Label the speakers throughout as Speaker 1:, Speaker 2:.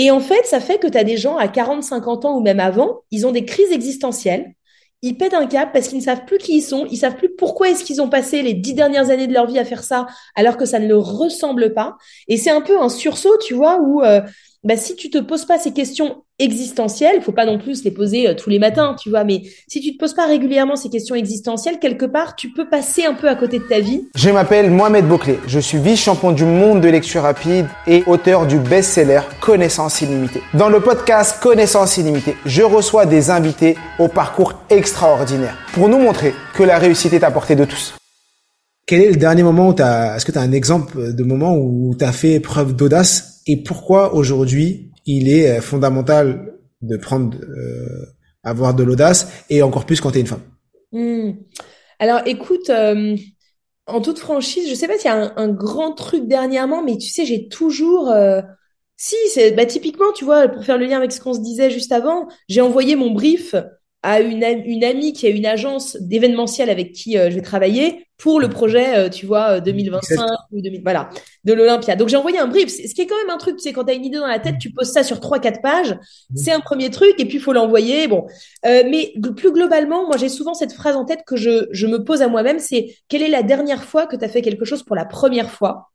Speaker 1: Et en fait, ça fait que tu as des gens à 40, 50 ans ou même avant, ils ont des crises existentielles. Ils pètent un cap parce qu'ils ne savent plus qui ils sont, ils savent plus pourquoi est-ce qu'ils ont passé les dix dernières années de leur vie à faire ça alors que ça ne leur ressemble pas. Et c'est un peu un sursaut, tu vois, où euh, bah, si tu te poses pas ces questions existentielles, faut pas non plus les poser euh, tous les matins, tu vois, mais si tu te poses pas régulièrement ces questions existentielles, quelque part, tu peux passer un peu à côté de ta vie.
Speaker 2: Je m'appelle Mohamed Bouclé, je suis vice-champion du monde de lecture rapide et auteur du best-seller Connaissance illimitée. Dans le podcast Connaissance illimitée, je reçois des invités au parcours extraordinaire pour nous montrer que la réussite est à portée de tous. Quel est le dernier moment où tu as, est-ce que tu as un exemple de moment où tu as fait preuve d'audace et pourquoi aujourd'hui il est euh, fondamental de prendre, euh, avoir de l'audace et encore plus quand tu es une femme
Speaker 1: hmm. Alors écoute, euh, en toute franchise, je sais pas s'il y a un, grand truc dernièrement, mais tu sais, j'ai toujours... si, c'est bah, typiquement, tu vois, pour faire le lien avec ce qu'on se disait juste avant, j'ai envoyé mon brief à une, amie qui a une agence d'événementiel avec qui je vais travailler pour le projet, euh, tu vois, 2025 euh, ou 2000, voilà, de l'Olympia. Donc j'ai envoyé un brief, ce qui est quand même un truc, tu sais, quand tu as une idée dans la tête, tu poses ça sur trois quatre pages, c'est un premier truc et puis il faut l'envoyer. Bon, euh, mais plus globalement, moi j'ai souvent cette phrase en tête que je, je me pose à moi-même, c'est quelle est la dernière fois que tu as fait quelque chose pour la première fois?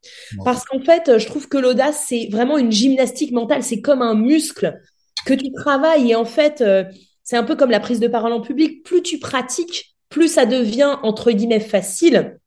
Speaker 1: Parce qu'en fait, je trouve que l'audace c'est vraiment une gymnastique mentale, c'est comme un muscle que tu travailles et en fait, c'est un peu comme la prise de parole en public, plus tu pratiques plus ça devient entre guillemets facile,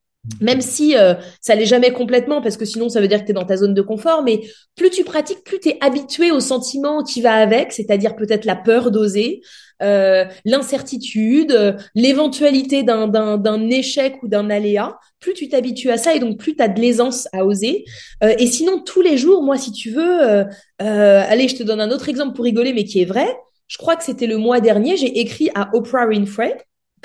Speaker 1: même si euh, ça l'est jamais complètement, parce que sinon ça veut dire que tu es dans ta zone de confort, mais plus tu pratiques, plus tu es habitué au sentiment qui va avec, c'est-à-dire peut-être la peur d'oser, euh, l'incertitude, euh, l'éventualité d'un échec ou d'un aléa, plus tu t'habitues à ça et donc plus tu as de l'aisance à oser. et sinon, tous les jours, moi, si tu veux, allez, je te donne un autre exemple pour rigoler, mais qui est vrai. Je crois que c'était le mois dernier, j'ai écrit à Oprah Winfrey,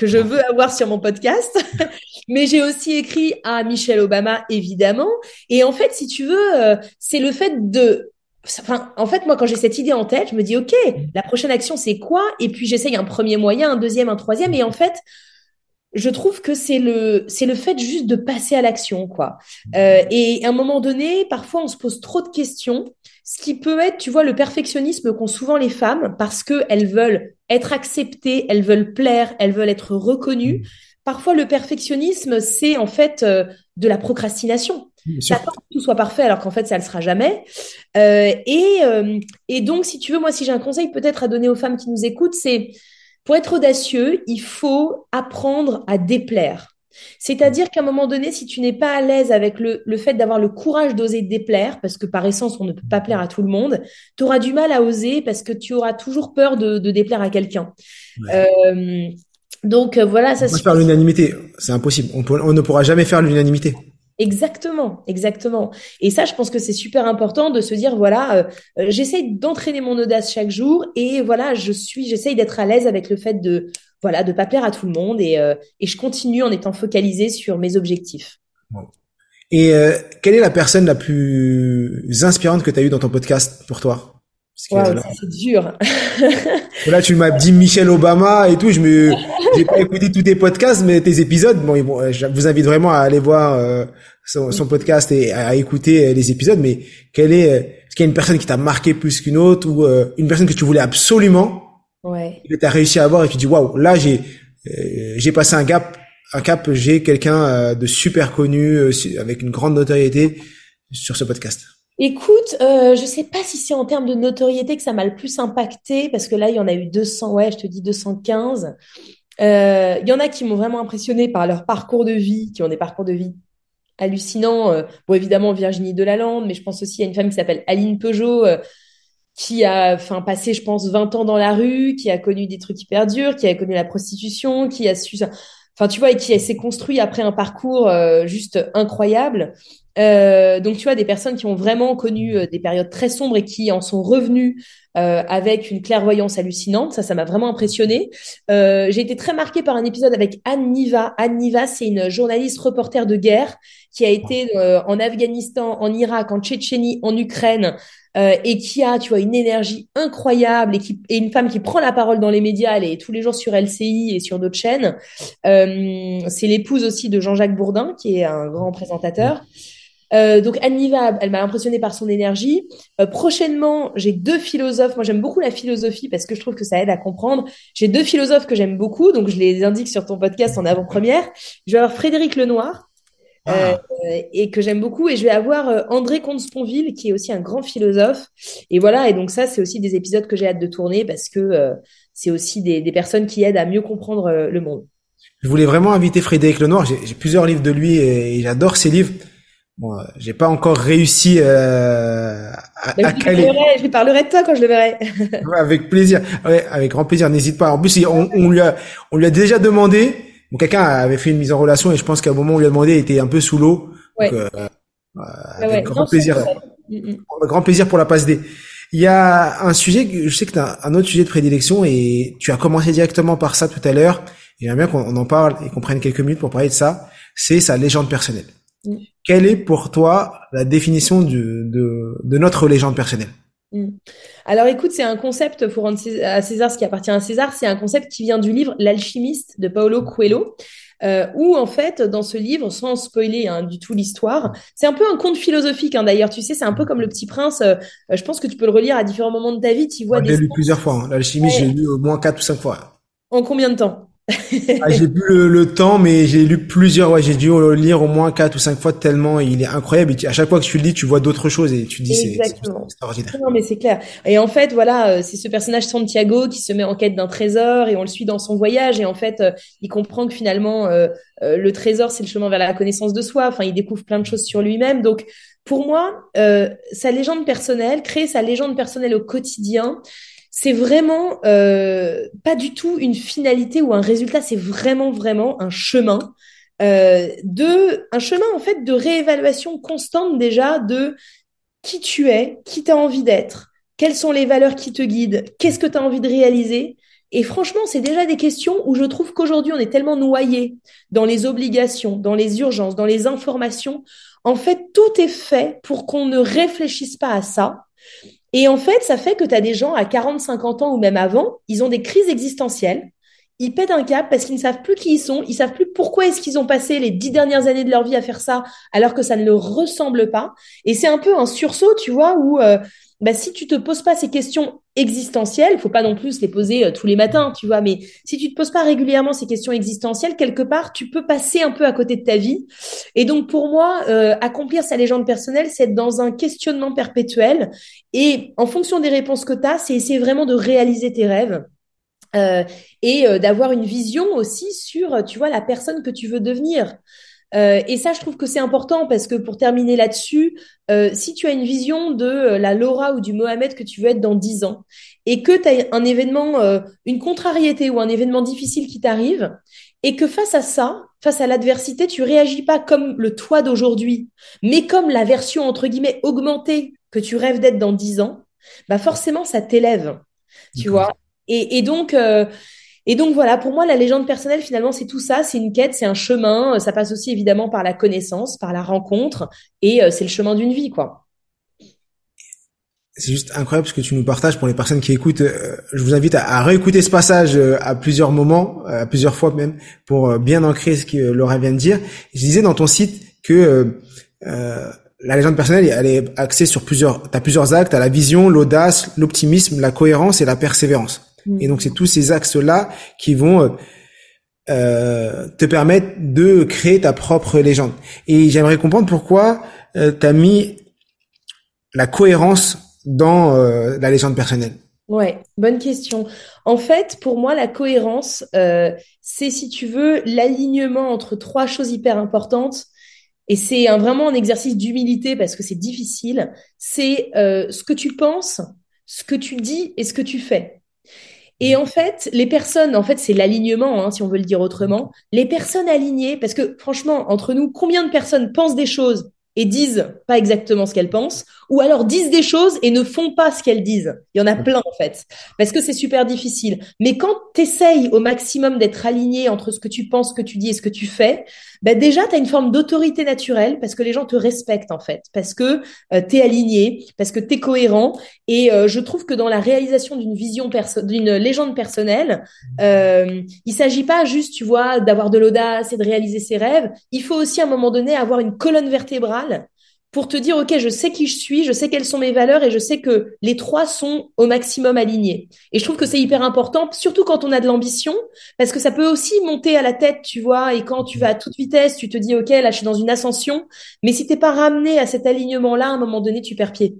Speaker 1: que je veux avoir sur mon podcast. Mais j'ai aussi écrit à Michelle Obama, évidemment. Et en fait, si tu veux, euh, c'est le fait de... Enfin, en fait, moi, quand j'ai cette idée en tête, je me dis, OK, la prochaine action, c'est quoi? Et puis, j'essaye un premier moyen, un deuxième, un troisième. Et en fait, je trouve que c'est le c'est le fait juste de passer à l'action quoi. Euh, et à un moment donné, parfois on se pose trop de questions, ce qui peut être, tu vois, le perfectionnisme qu'ont souvent les femmes parce que elles veulent être acceptées, elles veulent plaire, elles veulent être reconnues. Parfois, le perfectionnisme, c'est en fait euh, de la procrastination. Ça que tout soit parfait alors qu'en fait, ça ne le sera jamais. Euh, et, euh, et donc, si tu veux, moi, si j'ai un conseil peut-être à donner aux femmes qui nous écoutent, c'est pour être audacieux, il faut apprendre à déplaire. C'est-à-dire qu'à un moment donné, si tu n'es pas à l'aise avec le, le fait d'avoir le courage d'oser déplaire, parce que par essence, on ne peut pas plaire à tout le monde, tu auras du mal à oser parce que tu auras toujours peur de, de déplaire à quelqu'un. Euh, donc euh, voilà, ça.
Speaker 2: On peut faire l'unanimité, c'est impossible. On, on ne pourra jamais faire l'unanimité.
Speaker 1: Exactement, exactement. Et ça, je pense que c'est super important de se dire voilà, euh, j'essaye d'entraîner mon audace chaque jour et voilà, je suis, j'essaye d'être à l'aise avec le fait de voilà, de pas plaire à tout le monde et, euh, et je continue en étant focalisé sur mes objectifs.
Speaker 2: Et quelle est la personne la plus inspirante que tu as eue dans ton podcast pour toi?
Speaker 1: C'est dur.
Speaker 2: là, tu m'as dit Michelle Obama et tout. Je me, j'ai pas écouté tous tes podcasts, mais tes épisodes. Bon, bon je vous invite vraiment à aller voir euh, son, son, podcast et à, écouter les épisodes. Mais quelle est, est-ce qu'il y a une personne qui t'a marqué plus qu'une autre ou euh, une personne que tu voulais absolument,
Speaker 1: ouais.
Speaker 2: que t'as réussi à avoir et tu dis waouh, là j'ai, euh, j'ai passé un gap, un cap, j'ai quelqu'un de super connu avec une grande notoriété sur ce podcast.
Speaker 1: Écoute, euh, je sais pas si c'est en termes de notoriété que ça m'a le plus impacté, parce que là, il y en a eu 200, ouais, je te dis 215. Euh, il y en a qui m'ont vraiment impressionné par leur parcours de vie, qui ont des parcours de vie hallucinants. Euh, bon, évidemment, Virginie Delalande, mais je pense aussi à une femme qui s'appelle Aline Peugeot, euh, qui a enfin, passé, je pense, 20 ans dans la rue, qui a connu des trucs hyper durs, qui a connu la prostitution, qui a su... Enfin, tu vois, et qui s'est construit après un parcours euh, juste incroyable. Euh, donc, tu vois, des personnes qui ont vraiment connu euh, des périodes très sombres et qui en sont revenues euh, avec une clairvoyance hallucinante. Ça, ça m'a vraiment impressionné. Euh, j'ai été très marquée par un épisode avec Anne Niva. Anne Niva, c'est une journaliste reporter de guerre qui a été euh, en Afghanistan, en Irak, en Tchétchénie, en Ukraine. Euh, et qui a, tu vois, une énergie incroyable et qui et une femme qui prend la parole dans les médias, elle est tous les jours sur LCI et sur d'autres chaînes. Euh, c'est l'épouse aussi de Jean-Jacques Bourdin, qui est un grand présentateur. Euh, donc Anne elle m'a impressionnée par son énergie. Euh, prochainement, j'ai deux philosophes. Moi, j'aime beaucoup la philosophie parce que je trouve que ça aide à comprendre. J'ai deux philosophes que j'aime beaucoup, donc je les indique sur ton podcast en avant-première. Je vais avoir Frédéric Lenoir. Euh,
Speaker 2: Ah.
Speaker 1: et que j'aime beaucoup et je vais avoir euh, André Comte-Sponville qui est aussi un grand philosophe et voilà et donc ça c'est aussi des épisodes que j'ai hâte de tourner parce que euh, c'est aussi des, des personnes qui aident à mieux comprendre euh, le monde.
Speaker 2: Je voulais vraiment inviter Frédéric Lenoir. J'ai plusieurs livres de lui et, j'adore ses livres. Bon, euh, j'ai pas encore réussi euh, à,
Speaker 1: je, lui
Speaker 2: caler.
Speaker 1: parlerai, je lui parlerai de toi quand je le verrai.
Speaker 2: Ouais, avec plaisir. Ouais, avec grand plaisir. N'hésite pas. En plus, il- on, on lui a, on lui a déjà demandé. Bon, quelqu'un avait fait une mise en relation et je pense qu'à un moment où on lui a demandé, il était un peu sous l'eau.
Speaker 1: Ouais.
Speaker 2: Donc, euh, euh,
Speaker 1: Ah
Speaker 2: avec
Speaker 1: ouais,
Speaker 2: grand plaisir.
Speaker 1: Mm, mm.
Speaker 2: Grand plaisir pour la passe D. Il y a un sujet que je sais que tu as un autre sujet de prédilection et tu as commencé directement par ça tout à l'heure. Et J'aimerais bien qu'on on en parle et qu'on prenne quelques minutes pour parler de ça. C'est sa légende personnelle.
Speaker 1: Mm.
Speaker 2: Quelle est pour toi la définition du, de, de notre légende personnelle?
Speaker 1: Alors écoute, c'est un concept, faut rendre à César ce qui appartient à César, c'est un concept qui vient du livre L'alchimiste de Paolo Coelho, euh, où en fait, dans ce livre, sans spoiler hein, du tout l'histoire, c'est un peu un conte philosophique hein, d'ailleurs, tu sais, c'est un peu comme Le Petit Prince, euh, euh, je pense que tu peux le relire à différents moments de ta vie, tu vois
Speaker 2: Moi, je l'ai lu plusieurs fois. Hein. L'alchimiste,
Speaker 1: Ouais.
Speaker 2: j'ai lu au moins quatre ou cinq fois.
Speaker 1: En combien de temps?
Speaker 2: Ah, j'ai plus le, le temps, mais j'ai lu plusieurs. Ouais, j'ai dû le lire au moins quatre ou cinq fois tellement il est incroyable. Et à chaque fois que tu le lis, tu vois d'autres choses et tu te dis c'est extraordinaire.
Speaker 1: Non, mais c'est clair. Et en fait, voilà, euh, c'est ce personnage Santiago qui se met en quête d'un trésor et on le suit dans son voyage. Et en fait, euh, il comprend que finalement, euh, euh, le trésor, c'est le chemin vers la connaissance de soi. Enfin, il découvre plein de choses sur lui-même. Donc, pour moi, euh, sa légende personnelle, créer sa légende personnelle au quotidien, c'est vraiment euh, pas du tout une finalité ou un résultat. C'est vraiment, vraiment un chemin. Euh, de un chemin en fait de réévaluation constante déjà de qui tu es, qui tu envie d'être, quelles sont les valeurs qui te guident, qu'est-ce que tu envie de réaliser. Et franchement, c'est déjà des questions où je trouve qu'aujourd'hui, on est tellement noyé dans les obligations, dans les urgences, dans les informations. En fait, tout est fait pour qu'on ne réfléchisse pas à ça. Et en fait, ça fait que tu as des gens à 40, 50 ans ou même avant, ils ont des crises existentielles. Ils pètent un cap parce qu'ils ne savent plus qui ils sont, ils savent plus pourquoi est-ce qu'ils ont passé les dix dernières années de leur vie à faire ça alors que ça ne leur ressemble pas. Et c'est un peu un sursaut, tu vois, où euh, bah, si tu te poses pas ces questions existentielles, faut pas non plus les poser euh, tous les matins, tu vois, mais si tu te poses pas régulièrement ces questions existentielles, quelque part, tu peux passer un peu à côté de ta vie. Et donc, pour moi, euh, accomplir sa légende personnelle, c'est être dans un questionnement perpétuel. Et en fonction des réponses que tu as, c'est essayer vraiment de réaliser tes rêves. Euh, et euh, d'avoir une vision aussi sur, tu vois, la personne que tu veux devenir. Euh, et ça, je trouve que c'est important parce que pour terminer là-dessus, euh, si tu as une vision de euh, la Laura ou du Mohamed que tu veux être dans 10 ans et que tu as un événement, euh, une contrariété ou un événement difficile qui t'arrive et que face à ça, face à l'adversité, tu réagis pas comme le toi d'aujourd'hui, mais comme la version entre guillemets augmentée que tu rêves d'être dans 10 ans, bah forcément ça t'élève, tu vois. Et, et donc, euh, et donc voilà, pour moi, la légende personnelle, finalement, c'est tout ça. C'est une quête, c'est un chemin. Ça passe aussi évidemment par la connaissance, par la rencontre, et euh, c'est le chemin d'une vie, quoi.
Speaker 2: C'est juste incroyable ce que tu nous partages pour les personnes qui écoutent. euh, je vous invite à, réécouter ce passage euh, à plusieurs moments, euh, à plusieurs fois même, pour euh, bien ancrer ce que Laura vient de dire. Je disais dans ton site que euh, euh, la légende personnelle, elle est axée sur plusieurs. T'as plusieurs actes. T'as la vision, l'audace, l'optimisme, la cohérence et la persévérance. Et donc c'est tous ces axes-là qui vont euh, euh, te permettre de créer ta propre légende. Et j'aimerais comprendre pourquoi euh, tu as mis la cohérence dans euh, la légende personnelle.
Speaker 1: Ouais, bonne question. En fait, pour moi, la cohérence, euh, c'est, si tu veux, l'alignement entre trois choses hyper importantes. Et c'est un, vraiment un exercice d'humilité parce que c'est difficile. C'est euh, ce que tu penses, ce que tu dis et ce que tu fais. Et en fait, les personnes, en fait, c'est l'alignement, hein, si on veut le dire autrement. Les personnes alignées, parce que franchement, entre nous, combien de personnes pensent des choses et disent pas exactement ce qu'elles pensent, ou alors disent des choses et ne font pas ce qu'elles disent. Il y en a plein en fait, parce que c'est super difficile. Mais quand tu essayes au maximum d'être aligné entre ce que tu penses, ce que tu dis et ce que tu fais, bah déjà, tu as une forme d'autorité naturelle parce que les gens te respectent en fait, parce que euh, tu es aligné, parce que tu es cohérent. Et euh, je trouve que dans la réalisation d'une vision, d'une légende personnelle, euh, il s'agit pas juste, tu vois, d'avoir de l'audace et de réaliser ses rêves. Il faut aussi à un moment donné avoir une colonne vertébrale pour te dire, OK, je sais qui je suis, je sais quelles sont mes valeurs et je sais que les trois sont au maximum alignés. Et je trouve que c'est hyper important, surtout quand on a de l'ambition, parce que ça peut aussi monter à la tête, tu vois, et quand tu vas à toute vitesse, tu te dis, OK, là, je suis dans une ascension. Mais si t'es pas ramené à cet alignement-là, à un moment donné, tu perds pied.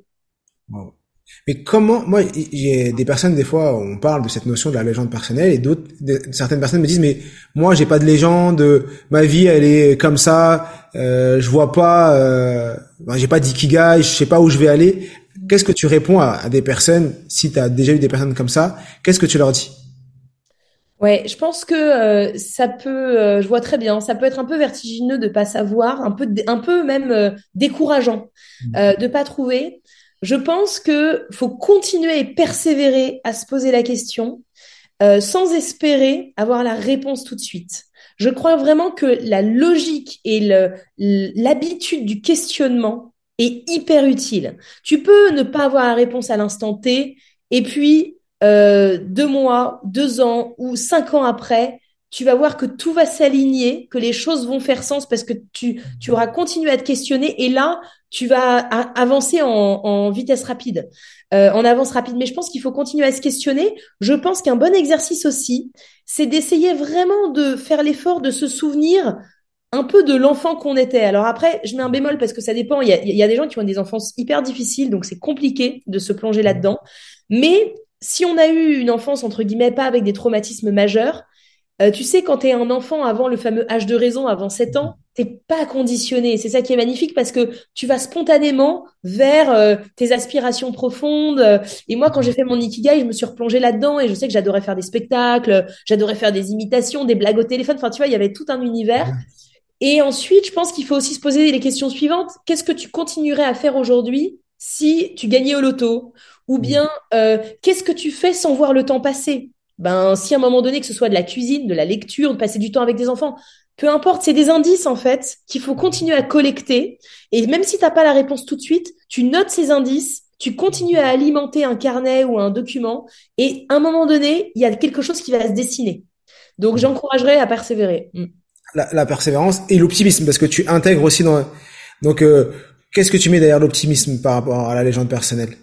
Speaker 2: Mais comment, moi, j'ai des personnes, des fois, on parle de cette notion de la légende personnelle et d'autres, certaines personnes me disent, mais moi, j'ai pas de légende, ma vie, elle est comme ça, euh, je vois pas, euh, ben, j'ai pas d'ikigai, je sais pas où je vais aller. Qu'est-ce que tu réponds à, des personnes, si tu as déjà eu des personnes comme ça, qu'est-ce que tu leur dis?
Speaker 1: Ouais, je pense que euh, ça peut, euh, je vois très bien, ça peut être un peu vertigineux de pas savoir, un peu, un peu même décourageant mmh. de pas trouver. Je pense que faut continuer et persévérer à se poser la question euh, sans espérer avoir la réponse tout de suite. Je crois vraiment que la logique et l'habitude du questionnement est hyper utile. Tu peux ne pas avoir la réponse à l'instant T et puis euh, deux mois, deux ans ou cinq ans après, tu vas voir que tout va s'aligner, que les choses vont faire sens parce que tu, tu auras continué à te questionner et là, tu vas avancer en, vitesse rapide, euh, en avance rapide. Mais je pense qu'il faut continuer à se questionner. Je pense qu'un bon exercice aussi, c'est d'essayer vraiment de faire l'effort de se souvenir un peu de l'enfant qu'on était. Alors après, je mets un bémol parce que ça dépend. Il y a, il y a des gens qui ont des enfances hyper difficiles, donc c'est compliqué de se plonger là-dedans. Mais si on a eu une enfance, entre guillemets, pas avec des traumatismes majeurs, euh, tu sais, quand tu es un enfant avant le fameux âge de raison, avant 7 ans, t'es pas conditionné. C'est ça qui est magnifique parce que tu vas spontanément vers euh, tes aspirations profondes. Et moi, quand j'ai fait mon Ikigai, je me suis replongée là-dedans et je sais que j'adorais faire des spectacles, j'adorais faire des imitations, des blagues au téléphone. Enfin, tu vois, il y avait tout un univers. Et ensuite, je pense qu'il faut aussi se poser les questions suivantes. Qu'est-ce que tu continuerais à faire aujourd'hui si tu gagnais au loto? Ou bien, euh, qu'est-ce que tu fais sans voir le temps passer? Ben, si à un moment donné, que ce soit de la cuisine, de la lecture, de passer du temps avec des enfants, peu importe, c'est des indices en fait qu'il faut continuer à collecter. Et même si tu n'as pas la réponse tout de suite, tu notes ces indices, tu continues à alimenter un carnet ou un document, et à un moment donné, il y a quelque chose qui va se dessiner. Donc j'encouragerais à persévérer. Mm.
Speaker 2: La, persévérance et l'optimisme, parce que tu intègres aussi dans... Donc, euh, qu'est-ce que tu mets derrière l'optimisme par rapport à la légende personnelle?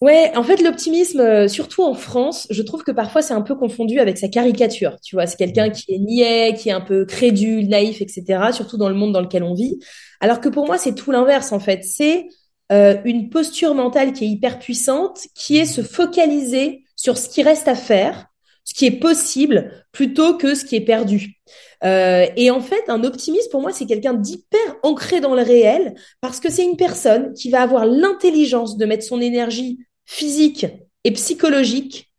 Speaker 1: Ouais, en fait, l'optimisme, euh, surtout en France, je trouve que parfois c'est un peu confondu avec sa caricature. Tu vois, c'est quelqu'un qui est niais, qui est un peu crédule, naïf, etc. Surtout dans le monde dans lequel on vit. Alors que pour moi, c'est tout l'inverse en fait. C'est euh, une posture mentale qui est hyper puissante, qui est se focaliser sur ce qui reste à faire, ce qui est possible, plutôt que ce qui est perdu. Euh, et en fait, un optimiste, pour moi, c'est quelqu'un d'hyper ancré dans le réel, parce que c'est une personne qui va avoir l'intelligence de mettre son énergie physique et psychologique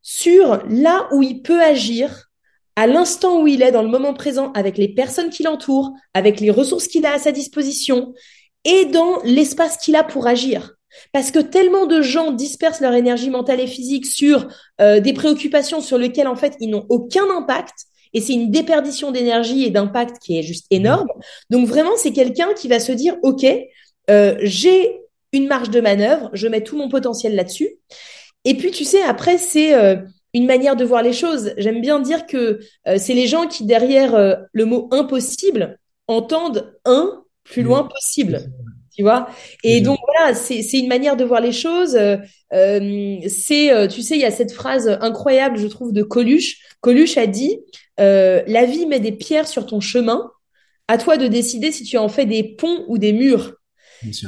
Speaker 1: sur là où il peut agir à l'instant où il est dans le moment présent avec les personnes qui l'entourent, avec les ressources qu'il a à sa disposition et dans l'espace qu'il a pour agir. Parce que tellement de gens dispersent leur énergie mentale et physique sur euh, des préoccupations sur lesquelles en fait ils n'ont aucun impact et c'est une déperdition d'énergie et d'impact qui est juste énorme. Donc vraiment c'est quelqu'un qui va se dire ok euh, j'ai une marge de manœuvre, je mets tout mon potentiel là-dessus. Et puis, tu sais, après, c'est euh, une manière de voir les choses. J'aime bien dire que euh, c'est les gens qui, derrière euh, le mot impossible, entendent un plus loin possible. Tu vois? Et donc, voilà, c'est une manière de voir les choses. c'est, tu sais, il y a cette phrase incroyable, je trouve, de Coluche. Coluche a dit, la vie met des pierres sur ton chemin. À toi de décider si tu en fais des ponts ou des murs.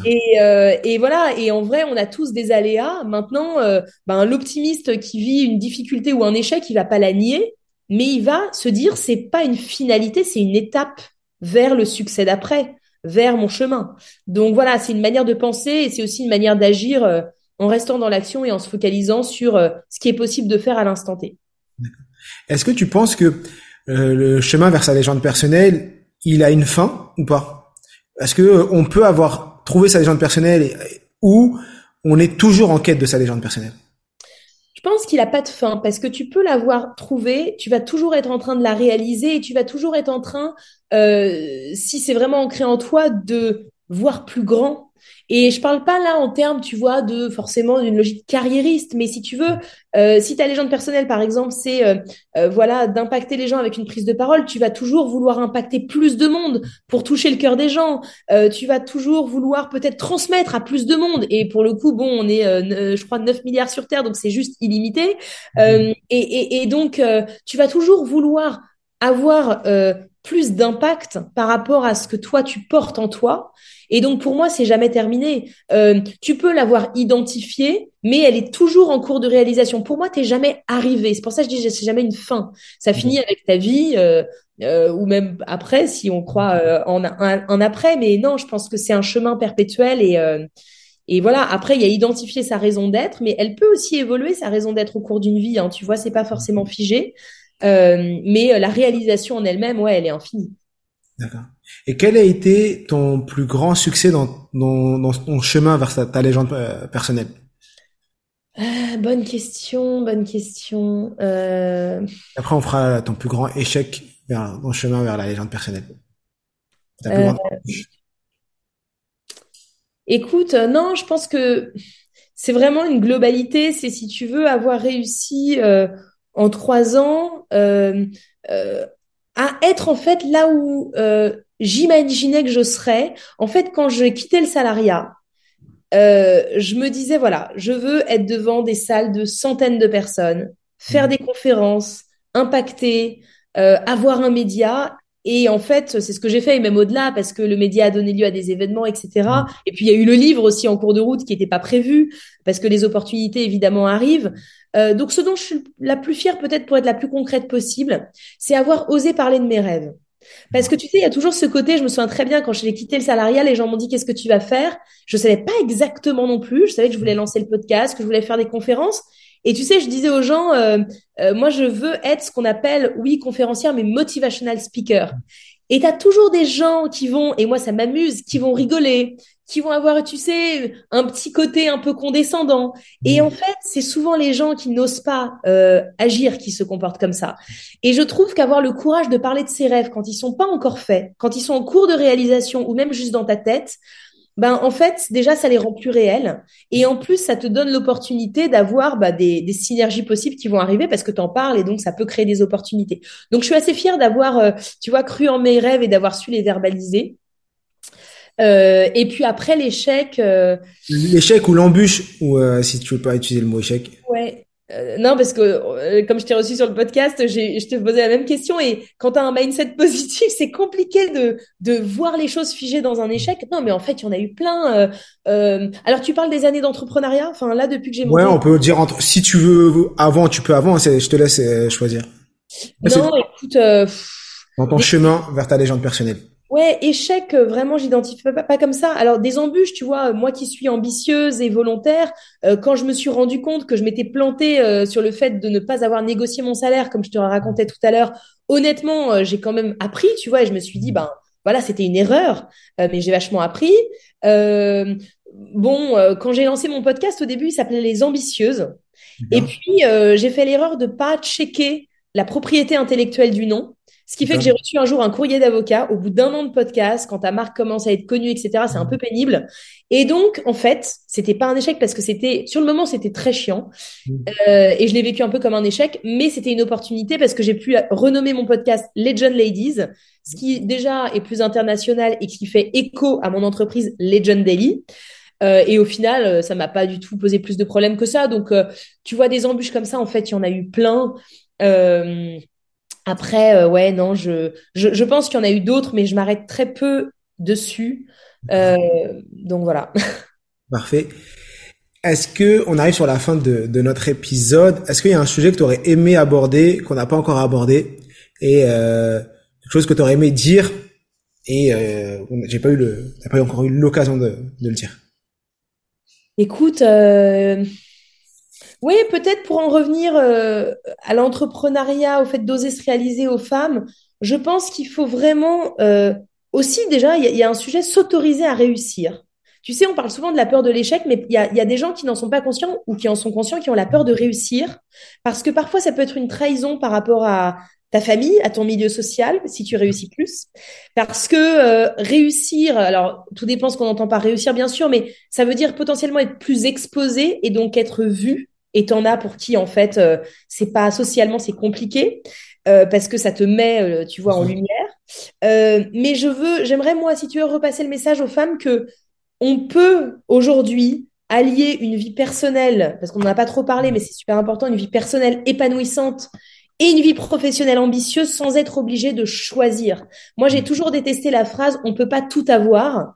Speaker 1: Et, euh, et, voilà, et en vrai, on a tous des aléas. Maintenant, euh, ben, l'optimiste qui vit une difficulté ou un échec, il va pas la nier, mais il va se dire c'est pas une finalité, c'est une étape vers le succès d'après, vers mon chemin. Donc voilà, c'est une manière de penser et c'est aussi une manière d'agir euh, en restant dans l'action et en se focalisant sur euh, ce qui est possible de faire à l'instant T.
Speaker 2: Est-ce que tu penses que le chemin vers sa légende personnelle, il a une fin ou pas? Est-ce que on peut avoir trouvé sa légende personnelle ou on est toujours en quête de sa légende personnelle.
Speaker 1: Je pense qu'il n'a pas de fin parce que tu peux l'avoir trouvée, tu vas toujours être en train de la réaliser et tu vas toujours être en train, euh, si c'est vraiment ancré en toi, de voir plus grand et je parle pas là en termes, tu vois, de forcément d'une logique carriériste, mais si tu veux, euh, si ta légende personnelle, par exemple, c'est euh, euh, voilà d'impacter les gens avec une prise de parole, tu vas toujours vouloir impacter plus de monde pour toucher le cœur des gens. tu vas toujours vouloir peut-être transmettre à plus de monde. Et pour le coup, bon, on est, je crois, 9 milliards sur Terre, donc c'est juste illimité. Et, et, et, donc, tu vas toujours vouloir avoir plus d'impact par rapport à ce que toi tu portes en toi. Et donc pour moi, c'est jamais terminé. Euh, tu peux l'avoir identifiée, mais elle est toujours en cours de réalisation. Pour moi, t'es jamais arrivé. C'est pour ça que je dis c'est jamais une fin. Ça mmh. finit avec ta vie. Euh, euh, ou même après, si on croit euh, en, en, après. Mais non, je pense que c'est un chemin perpétuel et euh, et voilà. Après, il y a identifié sa raison d'être, mais elle peut aussi évoluer sa raison d'être au cours d'une vie. Hein, tu vois, c'est pas forcément figé. Euh, mais euh, la réalisation en elle-même, ouais, elle est infinie.
Speaker 2: D'accord. Et quel a été ton plus grand succès dans, dans, dans ton chemin vers ta, légende euh, personnelle?
Speaker 1: Bonne question, bonne question.
Speaker 2: Après, on fera ton plus grand échec vers ton chemin vers la légende personnelle.
Speaker 1: Écoute, non, je pense que c'est vraiment une globalité. C'est si tu veux avoir réussi en trois ans euh, euh, à être en fait là où euh, j'imaginais que je serais. En fait, quand je quittais le salariat, je me disais voilà, je veux être devant des salles de centaines de personnes, faire mmh. des conférences, impacter, avoir un média et en fait, c'est ce que j'ai fait, et même au-delà, parce que le média a donné lieu à des événements, etc. Mmh. Et puis, il y a eu le livre aussi en cours de route qui n'était pas prévu, parce que les opportunités, évidemment, arrivent. Euh, donc, ce dont je suis la plus fière, peut-être pour être la plus concrète possible, c'est avoir osé parler de mes rêves. Parce que tu sais, il y a toujours ce côté, je me souviens très bien quand j'ai quitté le salariat, les gens m'ont dit qu'est-ce que tu vas faire? Je savais pas exactement non plus. Je savais que je voulais lancer le podcast, que je voulais faire des conférences. Et tu sais, je disais aux gens, euh, euh, moi, je veux être ce qu'on appelle, oui, conférencière, mais motivational speaker. Et tu as toujours des gens qui vont, et moi, ça m'amuse, qui vont rigoler, qui vont avoir, tu sais, un petit côté un peu condescendant. Et en fait, c'est souvent les gens qui n'osent pas euh, agir qui se comportent comme ça. Et je trouve qu'avoir le courage de parler de ses rêves quand ils sont pas encore faits, quand ils sont en cours de réalisation ou même juste dans ta tête, ben en fait déjà ça les rend plus réels et en plus ça te donne l'opportunité d'avoir bah, des, des, synergies possibles qui vont arriver parce que tu en parles et donc ça peut créer des opportunités. Donc je suis assez fière d'avoir euh, tu vois cru en mes rêves et d'avoir su les verbaliser. Euh, et puis après l'échec. Euh,
Speaker 2: l'échec ou l'embûche ou si tu veux pas utiliser le mot échec.
Speaker 1: Ouais. Euh, non, parce que euh, comme je t'ai reçu sur le podcast, je te posais la même question. Et quand tu as un mindset positif, c'est compliqué de, de voir les choses figées dans un échec. Non, mais en fait, il y en a eu plein. Euh, alors, tu parles des années d'entrepreneuriat? Enfin, là, depuis que j'ai
Speaker 2: monté... Ouais, on peut dire entre... si tu veux avant, tu peux avant. Je te laisse choisir.
Speaker 1: Non, écoute.
Speaker 2: dans ton chemin vers ta légende personnelle.
Speaker 1: Ouais, échec, euh, vraiment, j'identifie pas, pas, comme ça. Alors, des embûches, tu vois, moi qui suis ambitieuse et volontaire, euh, quand je me suis rendu compte que je m'étais plantée euh, sur le fait de ne pas avoir négocié mon salaire, comme je te racontais tout à l'heure, honnêtement, j'ai quand même appris, tu vois, et je me suis dit, ben voilà, c'était une erreur, mais j'ai vachement appris. bon, quand j'ai lancé mon podcast, au début, il s'appelait Les Ambitieuses. Et puis, j'ai fait l'erreur de pas checker la propriété intellectuelle du nom. Ce qui fait que j'ai reçu un jour un courrier d'avocat au bout d'un an de podcast, quand ta marque commence à être connue, etc. C'est un peu pénible. Et donc, en fait, c'était pas un échec parce que c'était, sur le moment, c'était très chiant. Mmh. Euh, et je l'ai vécu un peu comme un échec, mais c'était une opportunité parce que j'ai pu renommer mon podcast Legend Ladies, ce qui déjà est plus international et qui fait écho à mon entreprise Legend Daily. Euh, et au final, euh, ça m'a pas du tout posé plus de problèmes que ça. Donc, euh, tu vois, des embûches comme ça, en fait, il y en a eu plein. Euh, après, euh, ouais, non, je, je, je pense qu'il y en a eu d'autres, mais je m'arrête très peu dessus. Euh, donc voilà.
Speaker 2: Parfait. Est-ce que on arrive sur la fin de, de notre épisode Est-ce qu'il y a un sujet que tu aurais aimé aborder qu'on n'a pas encore abordé? Et euh, quelque chose que tu aurais aimé dire? Et euh, j'ai pas eu le, t'as pas encore eu l'occasion de, de le dire.
Speaker 1: Écoute, euh, oui, peut-être pour en revenir euh, à l'entrepreneuriat, au fait d'oser se réaliser aux femmes, je pense qu'il faut vraiment euh, aussi, déjà, il y, a un sujet s'autoriser à réussir. Tu sais, on parle souvent de la peur de l'échec, mais il y a, y a, des gens qui n'en sont pas conscients ou qui en sont conscients, qui ont la peur de réussir, parce que parfois, ça peut être une trahison par rapport à ta famille, à ton milieu social, si tu réussis plus. Parce que euh, réussir, alors tout dépend ce qu'on entend par réussir, bien sûr, mais ça veut dire potentiellement être plus exposé et donc être vu. Et t'en as pour qui, en fait, euh, c'est pas socialement, c'est compliqué. Euh, parce que ça te met, euh, tu vois, en lumière. Mais je veux, j'aimerais moi, si tu veux, repasser le message aux femmes que on peut aujourd'hui allier une vie personnelle, parce qu'on n'en a pas trop parlé, mais c'est super important, une vie personnelle épanouissante et une vie professionnelle ambitieuse sans être obligé de choisir. Moi, j'ai toujours détesté la phrase on peut pas tout avoir.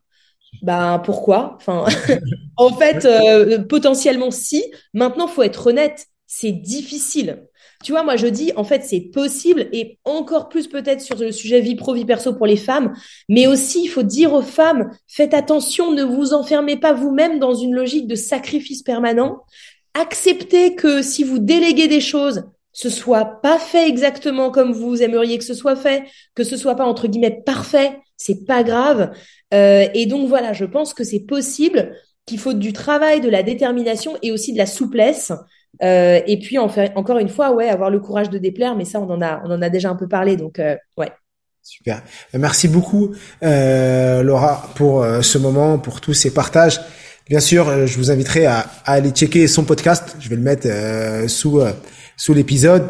Speaker 1: Ben pourquoi? Enfin, en fait, euh, potentiellement si. Maintenant, faut être honnête, c'est difficile. Tu vois, moi, je dis, en fait, c'est possible et encore plus peut-être sur le sujet vie pro, vie perso pour les femmes. Mais aussi, il faut dire aux femmes, faites attention, ne vous enfermez pas vous-même dans une logique de sacrifice permanent. Acceptez que si vous déléguez des choses, ce soit pas fait exactement comme vous aimeriez que ce soit fait, que ce soit pas entre guillemets parfait, c'est pas grave. Euh, et donc voilà, je pense que c'est possible, qu'il faut du travail, de la détermination et aussi de la souplesse euh, et puis, encore une fois, ouais, avoir le courage de déplaire, mais ça, on en a, on en a déjà un peu parlé, donc euh, ouais.
Speaker 2: Super. Merci beaucoup, euh, Laura, pour euh, ce moment, pour tous ces partages. Bien sûr, euh, je vous inviterai à, à, aller checker son podcast. Je vais le mettre sous sous l'épisode.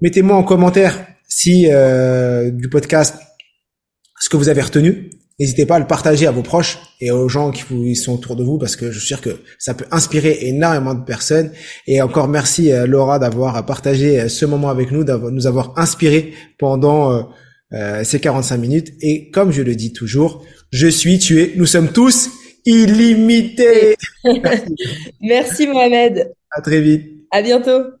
Speaker 2: Mettez-moi en commentaire si du podcast ce que vous avez retenu. N'hésitez pas à le partager à vos proches et aux gens qui sont autour de vous parce que je suis sûr que ça peut inspirer énormément de personnes. Et encore merci euh, Laura d'avoir partagé euh, ce moment avec nous, d'avoir nous avoir inspiré pendant euh, ces 45 minutes. Et comme je le dis toujours, je suis tué. Nous sommes tous illimités.
Speaker 1: merci Mohamed.
Speaker 2: À très vite.
Speaker 1: À bientôt.